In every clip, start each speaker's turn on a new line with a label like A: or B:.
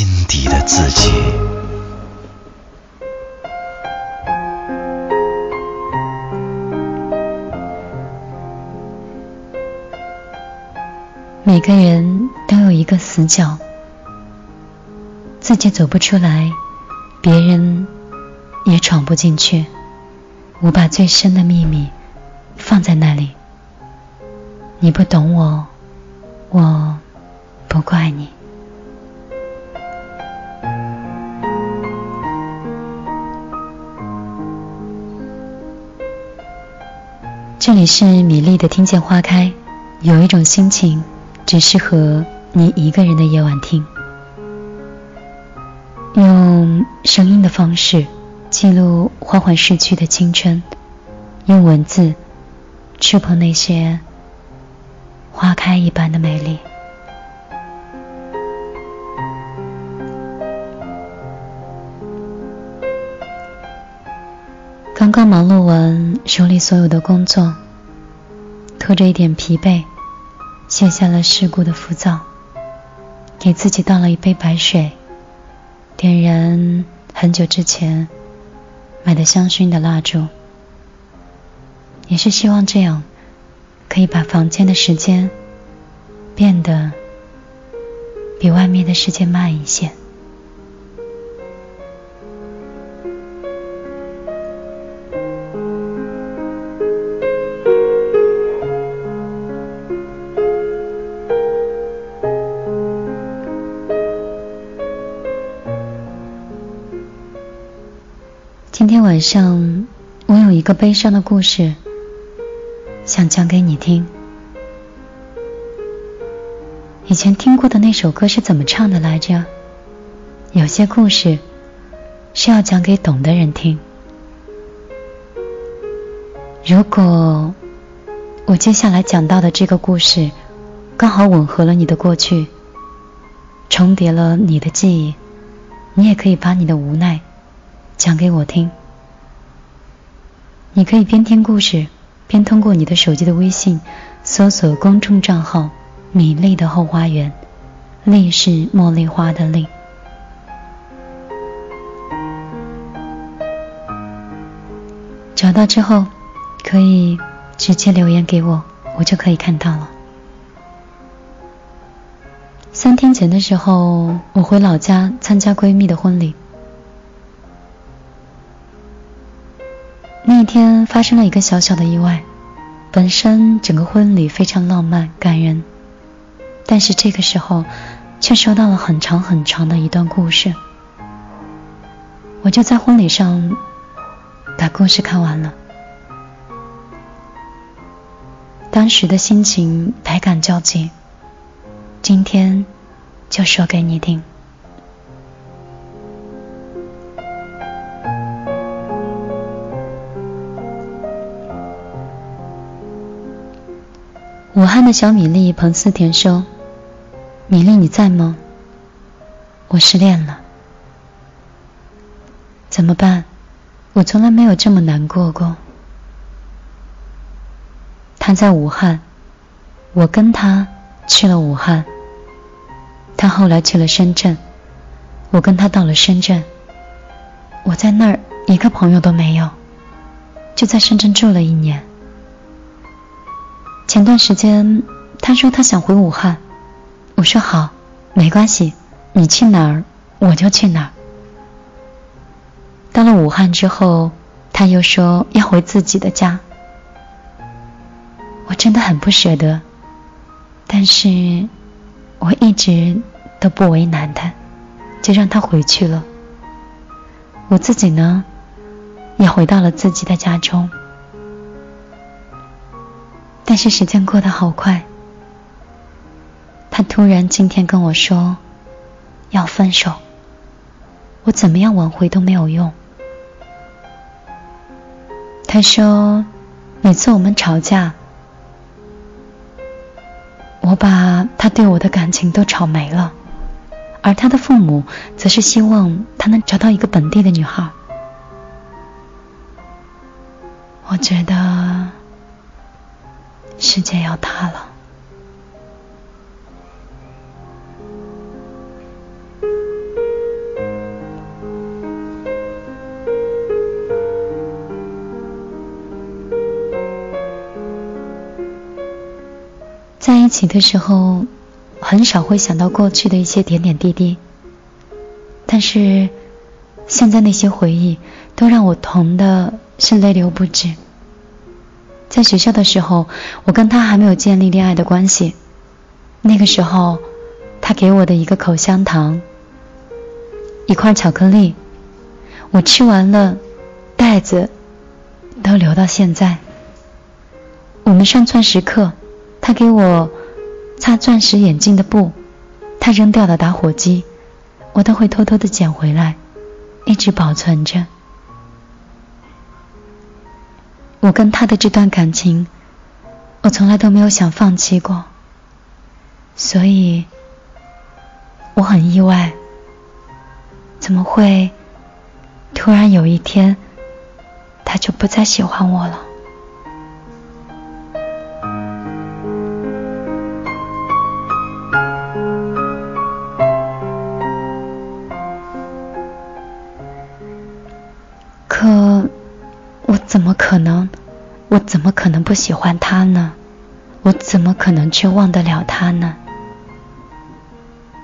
A: 心底的自己。
B: 每个人都有一个死角，自己走不出来，别人也闯不进去。我把最深的秘密放在那里。你不懂我，我不怪你。这里是米粒的听见花开，有一种心情。只适合你一个人的夜晚听，用声音的方式记录缓缓逝去的青春，用文字触碰那些花开一般的美丽。忙碌完手里所有的工作，拖着一点疲惫。卸下了世故的浮躁，给自己倒了一杯白水，点燃很久之前买的香薰的蜡烛，也是希望这样可以把房间的时间变得比外面的世界慢一些。上，我有一个悲伤的故事，想讲给你听。以前听过的那首歌是怎么唱的来着？有些故事是要讲给懂的人听。如果我接下来讲到的这个故事刚好吻合了你的过去，重叠了你的记忆，你也可以把你的无奈。讲给我听。你可以边听故事，边通过你的手机的微信搜索公众账号“米粒的后花园”，粒是茉莉花的粒。找到之后，可以直接留言给我，我就可以看到了。三天前的时候，我回老家参加闺蜜的婚礼。天发生了一个小小的意外，本身整个婚礼非常浪漫感人，但是这个时候却收到了很长很长的一段故事。我就在婚礼上把故事看完了，当时的心情百感交集，今天就说给你听。武汉的小米粒彭思甜说：“米粒，你在吗？我失恋了，怎么办？我从来没有这么难过过。他在武汉，我跟他去了武汉。他后来去了深圳，我跟他到了深圳。我在那儿一个朋友都没有，就在深圳住了一年。”前段时间，他说他想回武汉，我说好，没关系，你去哪儿我就去哪儿。到了武汉之后，他又说要回自己的家，我真的很不舍得，但是我一直都不为难他，就让他回去了。我自己呢，也回到了自己的家中。是时间过得好快。他突然今天跟我说要分手，我怎么样挽回都没有用。他说每次我们吵架，我把他对我的感情都吵没了，而他的父母则是希望他能找到一个本地的女孩。我觉得世界要塌了。在一起的时候，很少会想到过去的一些点点滴滴，但是现在那些回忆都让我疼的是泪流不止。在学校的时候，我跟他还没有建立恋爱的关系，那个时候，他给我的一个口香糖，一块巧克力，我吃完了，袋子都留到现在。我们上钻石课。他给我擦钻石眼镜的布，他扔掉的打火机，我都会偷偷的捡回来，一直保存着。我跟他的这段感情，我从来都没有想放弃过，所以我很意外，怎么会突然有一天他就不再喜欢我了？怎么可能不喜欢他呢？我怎么可能去忘得了他呢？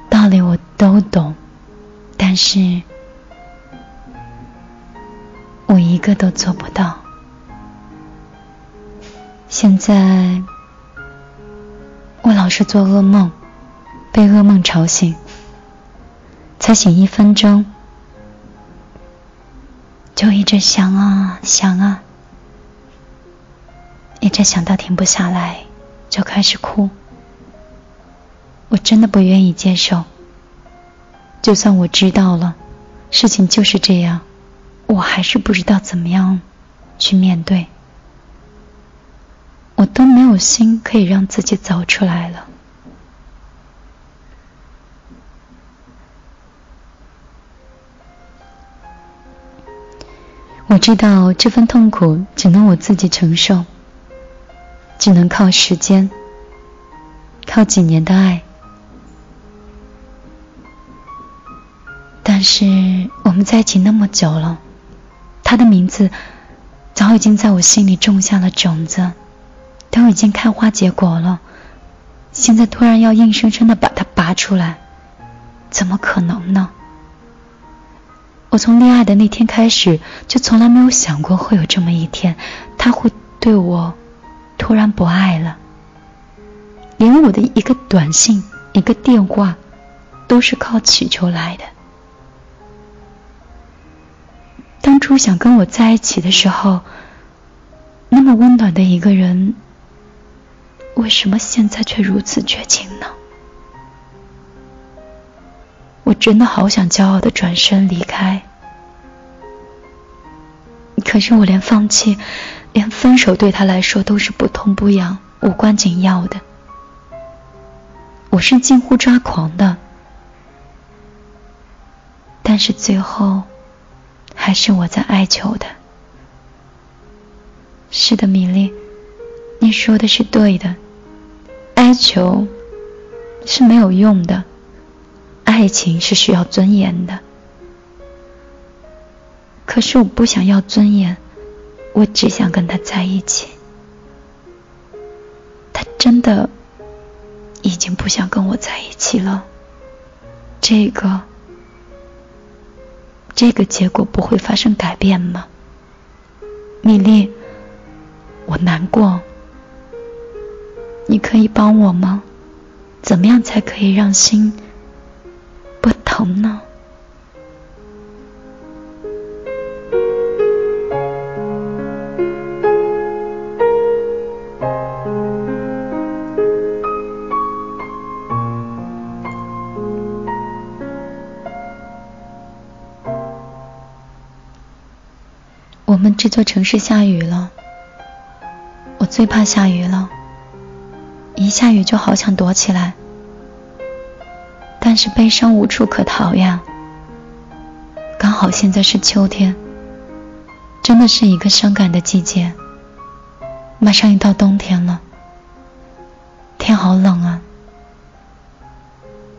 B: 道理我都懂，但是我一个都做不到。现在我老是做噩梦，被噩梦吵醒，才醒一分钟。就一直想啊想啊，一想到停不下来，就开始哭。我真的不愿意接受，就算我知道了，事情就是这样，我还是不知道怎么样去面对，我都没有心可以让自己走出来了。我知道这份痛苦只能我自己承受，只能靠时间，靠几年的爱。但是我们在一起那么久了，他的名字早已经在我心里种下了种子，都已经开花结果了。现在突然要硬生生的把它拔出来，怎么可能呢？我从恋爱的那天开始，就从来没有想过会有这么一天，他会对我突然不爱了。连我的一个短信、一个电话，都是靠祈求来的。当初想跟我在一起的时候，那么温暖的一个人，为什么现在却如此绝情呢？我真的好想骄傲的转身离开，可是我连放弃，连分手对他来说都是不痛不痒、无关紧要的。我是近乎抓狂的，但是最后，还是我在哀求的。是的，米粒，你说的是对的，哀求是没有用的。爱情是需要尊严的，可是我不想要尊严，我只想跟他在一起。他真的已经不想跟我在一起了，这个，这个结果不会发生改变吗？米粒，我难过，你可以帮我吗？怎么样才可以让心？不疼呢。们这座城市下雨了，我最怕下雨了。一下雨就好想躲起来，但是悲伤无处可逃呀。刚好现在是秋天，真的是一个伤感的季节。马上要到冬天了，天好冷啊，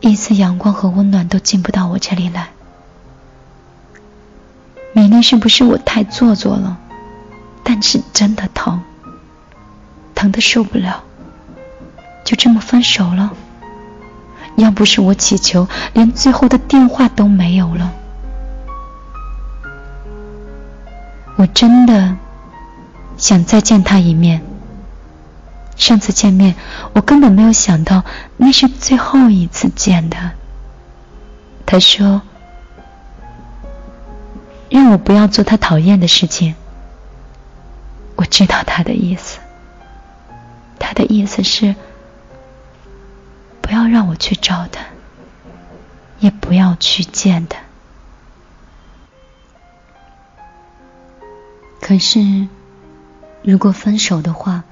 B: 一丝阳光和温暖都进不到我这里来。米粒，是不是我太做作了？但是真的疼，疼的受不了，就这么分手了。要不是我祈求，连最后的电话都没有了。我真的想再见他一面。上次见面，我根本没有想到那是最后一次见的。他说。让我不要做他讨厌的事情。我知道他的意思，他的意思是不要让我去找他，也不要去见他。可是，如果分手的话，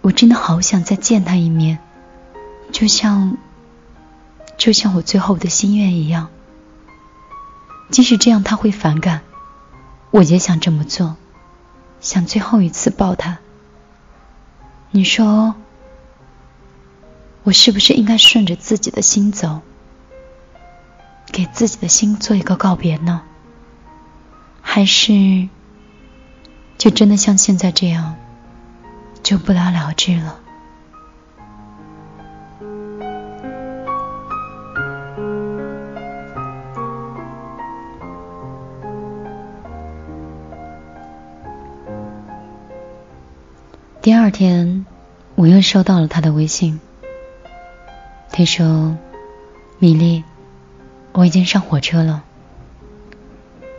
B: 我真的好想再见他一面，就像，就像我最后的心愿一样。即使这样他会反感，我也想这么做，想最后一次抱他。你说，我是不是应该顺着自己的心走，给自己的心做一个告别呢？还是，就真的像现在这样，就不了了之了？第二天，我又收到了他的微信。他说：“米粒，我已经上火车了。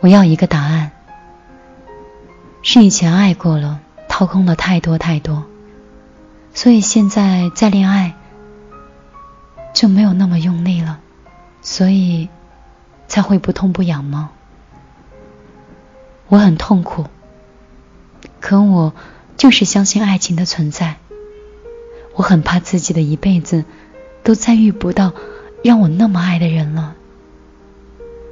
B: 我要一个答案。是以前爱过了，掏空了太多太多，所以现在再恋爱就没有那么用力了，所以才会不痛不痒吗？我很痛苦，可我……”就是相信爱情的存在。我很怕自己的一辈子都再遇不到让我那么爱的人了，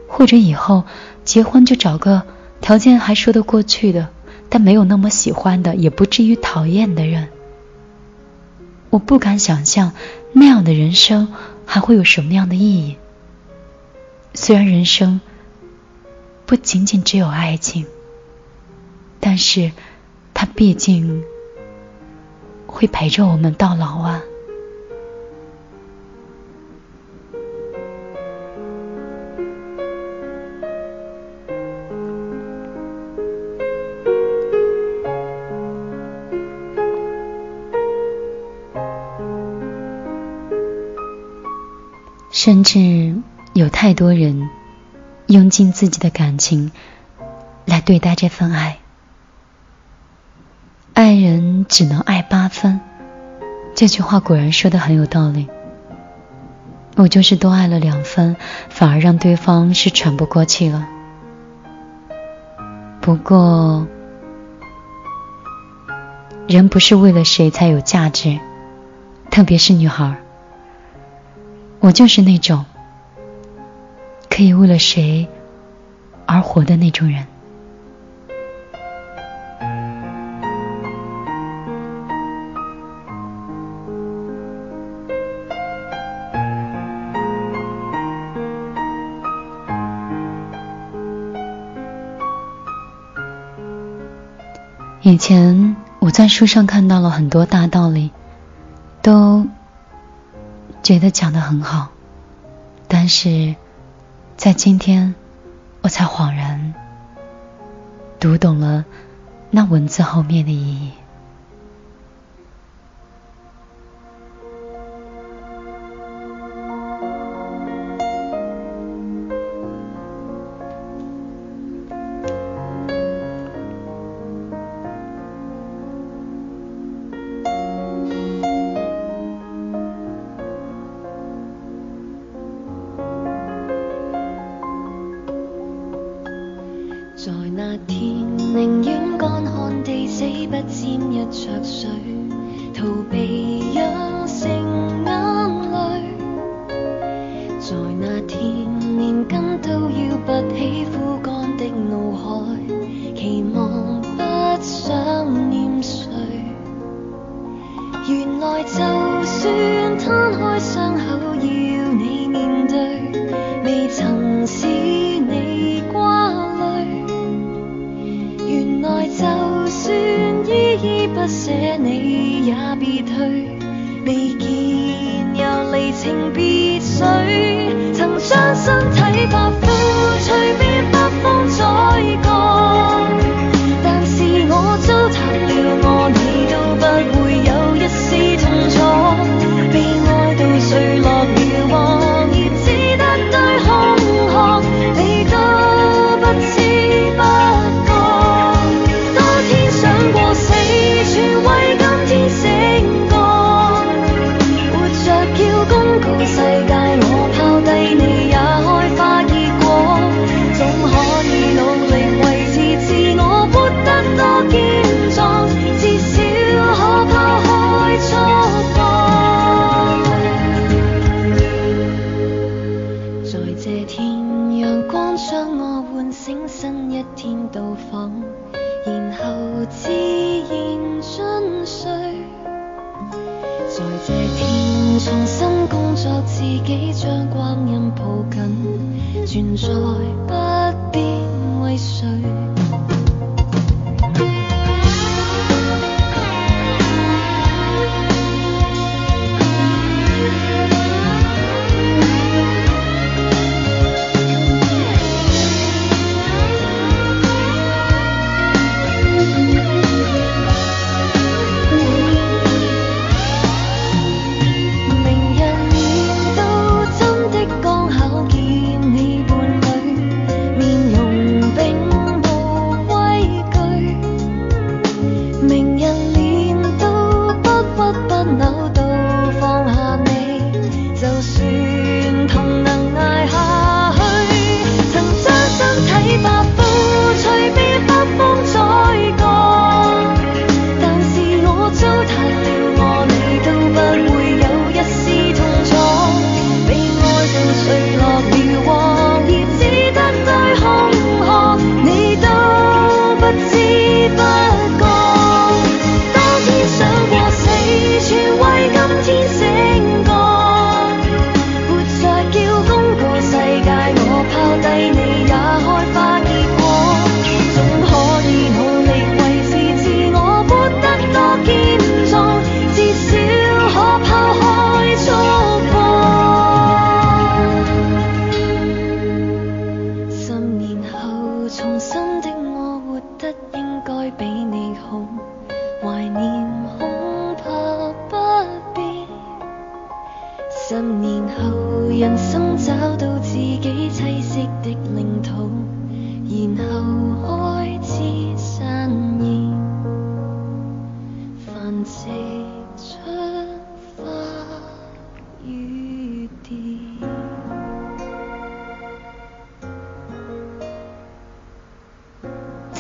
B: 或者以后结婚就找个条件还说得过去的，但没有那么喜欢的，也不至于讨厌的人。我不敢想象那样的人生还会有什么样的意义。虽然人生不仅仅只有爱情，但是。他毕竟会陪着我们到老啊。甚至有太多人用尽自己的感情来对待这份爱。爱人只能爱八分，这句话果然说的很有道理。我就是多爱了两分，反而让对方是喘不过气了。不过，人不是为了谁才有价值，特别是女孩。我就是那种可以为了谁而活的那种人。以前我在书上看到了很多大道理，都觉得讲得很好，但是在今天我才恍然读懂了那文字后面的意义。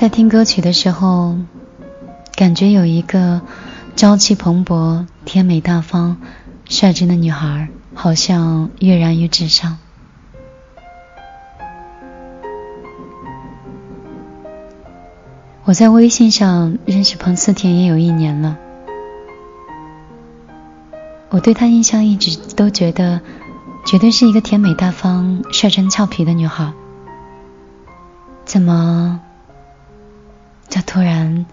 C: 在
B: 听歌曲的时候感觉有一个朝气蓬勃甜美大方率真的女孩好像跃然于纸上。我在微信上认识彭思甜也有一年了。我对她印象一直都觉得绝对是一个甜美大方率真俏皮的女孩。怎么他突然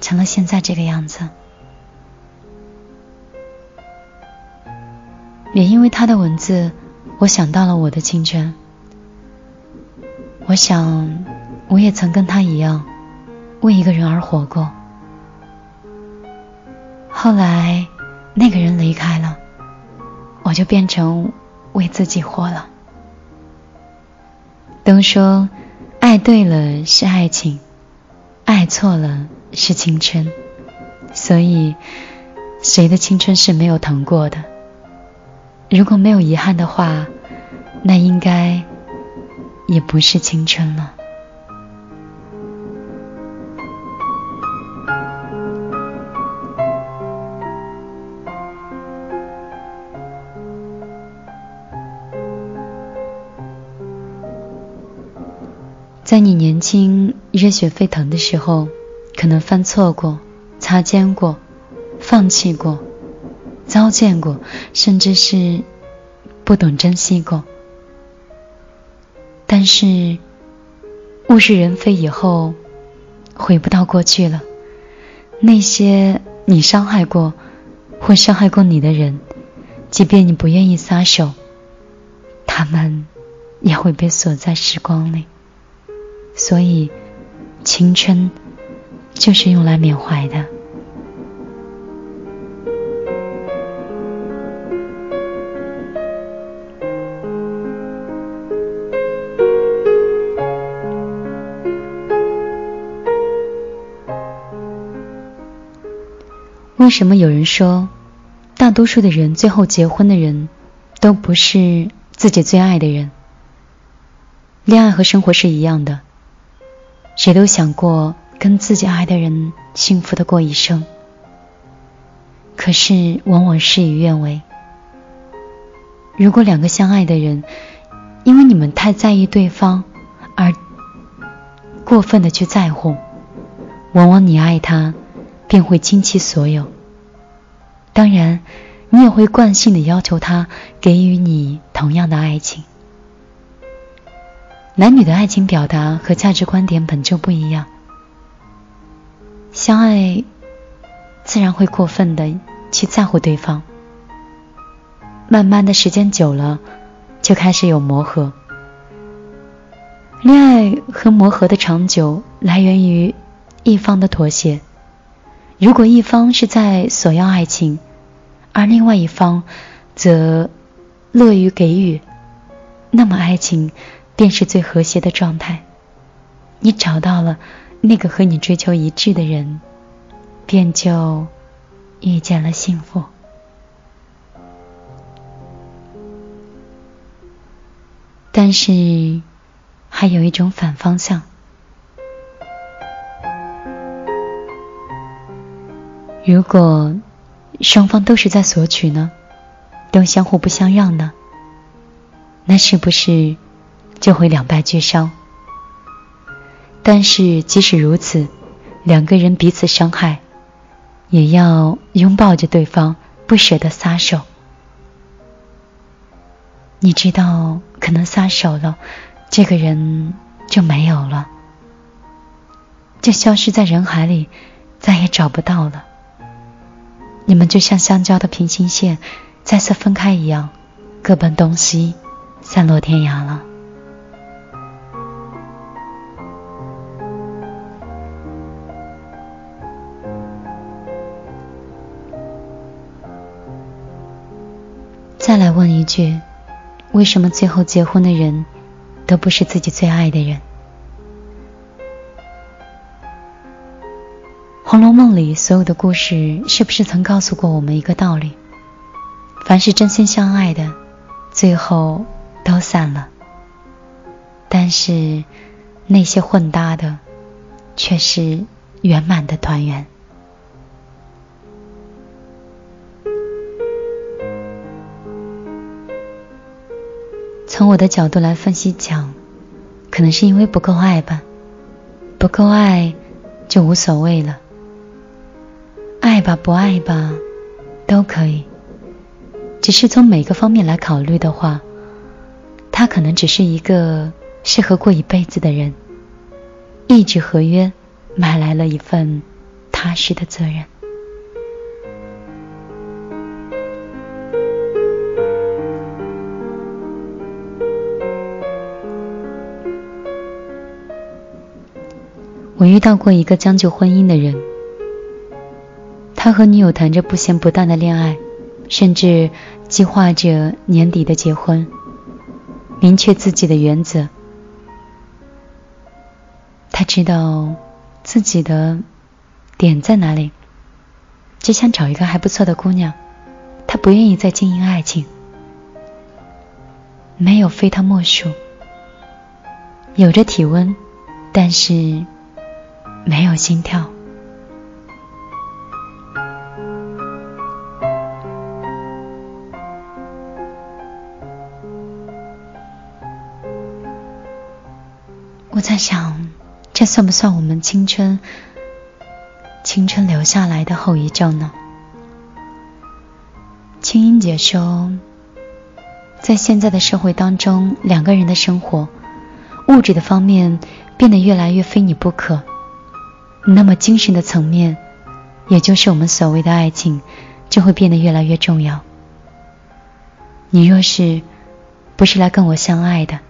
B: 成了现在这个样子？也因为他的文字我想到了我的青春。我想我也曾跟他一样为一个人而活过。后来那个人离开了我就变成为自己活了。都说爱对了是爱情爱错了是青春。所以谁的青春是没有疼过的？如果没有遗憾的话那应该也不是青春了。在你年轻、热血沸腾的时候，可能犯错过、擦肩过、放弃过、糟践过，甚至是不懂珍惜过。但是物是人非以后，回不到过去了。那些你伤害过或伤害过你的人，即便你不愿意撒手，他们也会被锁在时光里。所以，青春就是用来缅怀的。为什么有人说，大多数的人最后结婚的人，都不是自己最爱的人？恋爱和生活是一样的，谁都想过跟自己爱的人幸福的过一生，可是往往事与愿违。如果两个相爱的人，因为你们太在意对方，而过分的去在乎，往往你爱他，便会倾其所有。当然，你也会惯性的要求他给予你同样的爱情。男女的爱情表达和价值观点本就不一样，相爱自然会过分的去在乎对方，慢慢的时间久了，就开始有磨合。恋爱和磨合的长久来源于一方的妥协。如果一方是在索要爱情，而另外一方则乐于给予，那么爱情便是最和谐的状态。你找到了那个和你追求一致的人，便就遇见了幸福。但是，还有一种反方向。如果双方都是在索取呢，都相互不相让呢，那是不是就会两败俱伤？但是即使如此，两个人彼此伤害，也要拥抱着对方，不舍得撒手。你知道，可能撒手了，这个人就没有了，就消失在人海里，再也找不到了。你们就像相交的平行线，再次分开一样，各奔东西，散落天涯了。再来问一句：为什么最后结婚的人，都不是自己最爱的人？《红楼梦》里所有的故事，是不是曾告诉过我们一个道理？凡是真心相爱的，最后都散了；但是那些混搭的，却是圆满的团圆。从我的角度来分析讲，可能是因为不够爱吧，不够爱就无所谓了。爱吧，不爱吧，都可以。只是从每个方面来考虑的话，他可能只是一个适合过一辈子的人。一纸合约买来了一份踏实的责任。我遇到过一个将就婚姻的人。他和女友谈着不咸不淡的恋爱，甚至计划着年底的结婚，明确自己的原则。他知道自己的点在哪里，只想找一个还不错的姑娘。他不愿意再经营爱情，没有非他莫属，有着体温，但是没有心跳。我在想，这算不算我们青春青春留下来的后遗症呢？青音姐说，在现在的社会当中，两个人的生活，物质的方面变得越来越非你不可，那么精神的层面，也就是我们所谓的爱情，就会变得越来越重要。你若是不是来跟我相爱的，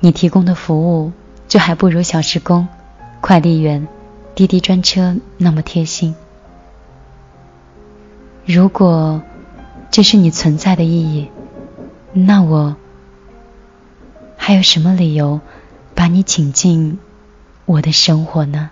B: 你提供的服务。就还不如小时工、快递员、滴滴专车那么贴心。如果这是你存在的意义，那我还有什么理由把你请进我的生活呢？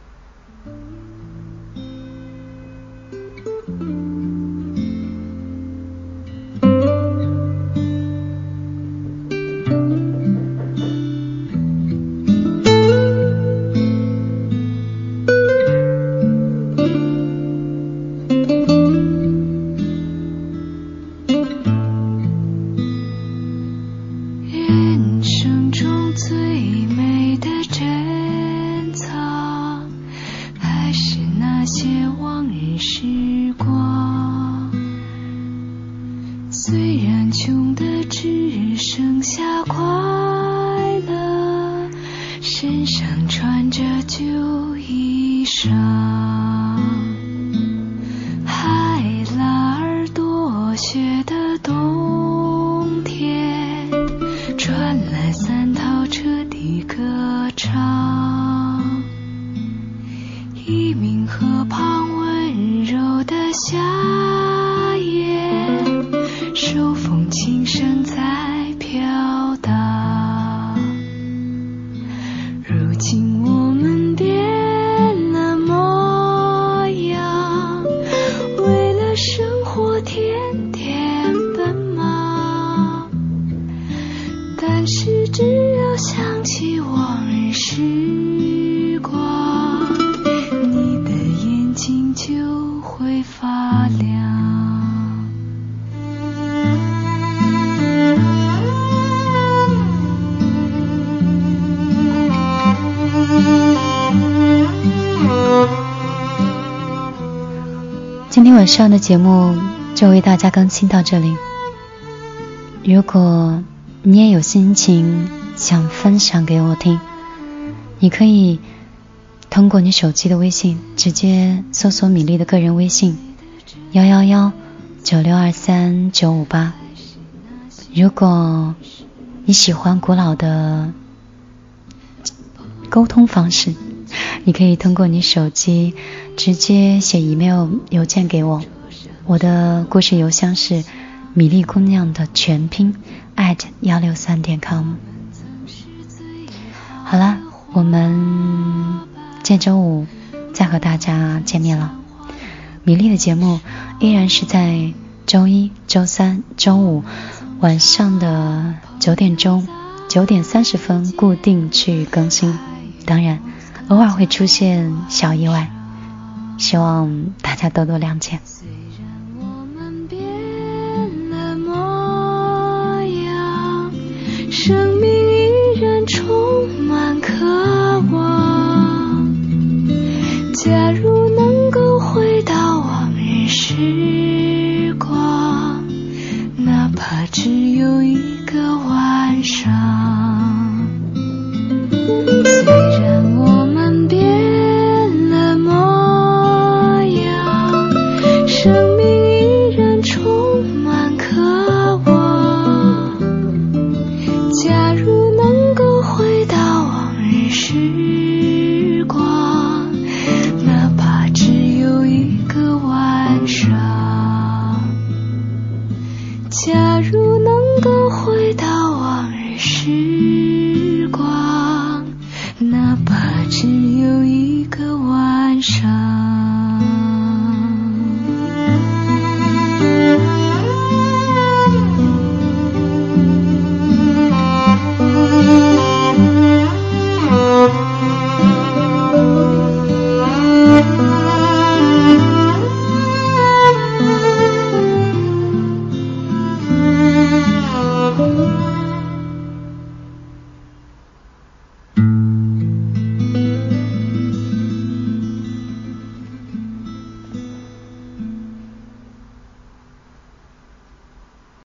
B: 晚上的节目就为大家更新到这里。如果你也有心情想分享给我听，你可以通过你手机的微信直接搜索米粒的个人微信幺幺幺九六二三九五八。如果你喜欢古老的沟通方式，你可以通过你手机。直接写 email 邮件给我，我的故事邮箱是米粒姑娘的全拼 at 幺六三点 com。好了，我们见周五再和大家见面了。米粒的节目依然是在周一、周三、周五晚上的九点钟、九点三十分固定去更新，当然偶尔会出现小意外，希望大家多多谅解。
C: 虽然我们变了模样，生命依然充满渴望。假如能够回到往日时光，哪怕只有一个晚上。虽然。